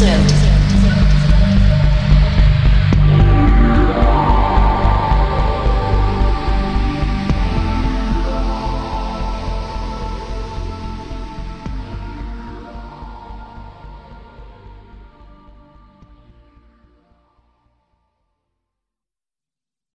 Massive.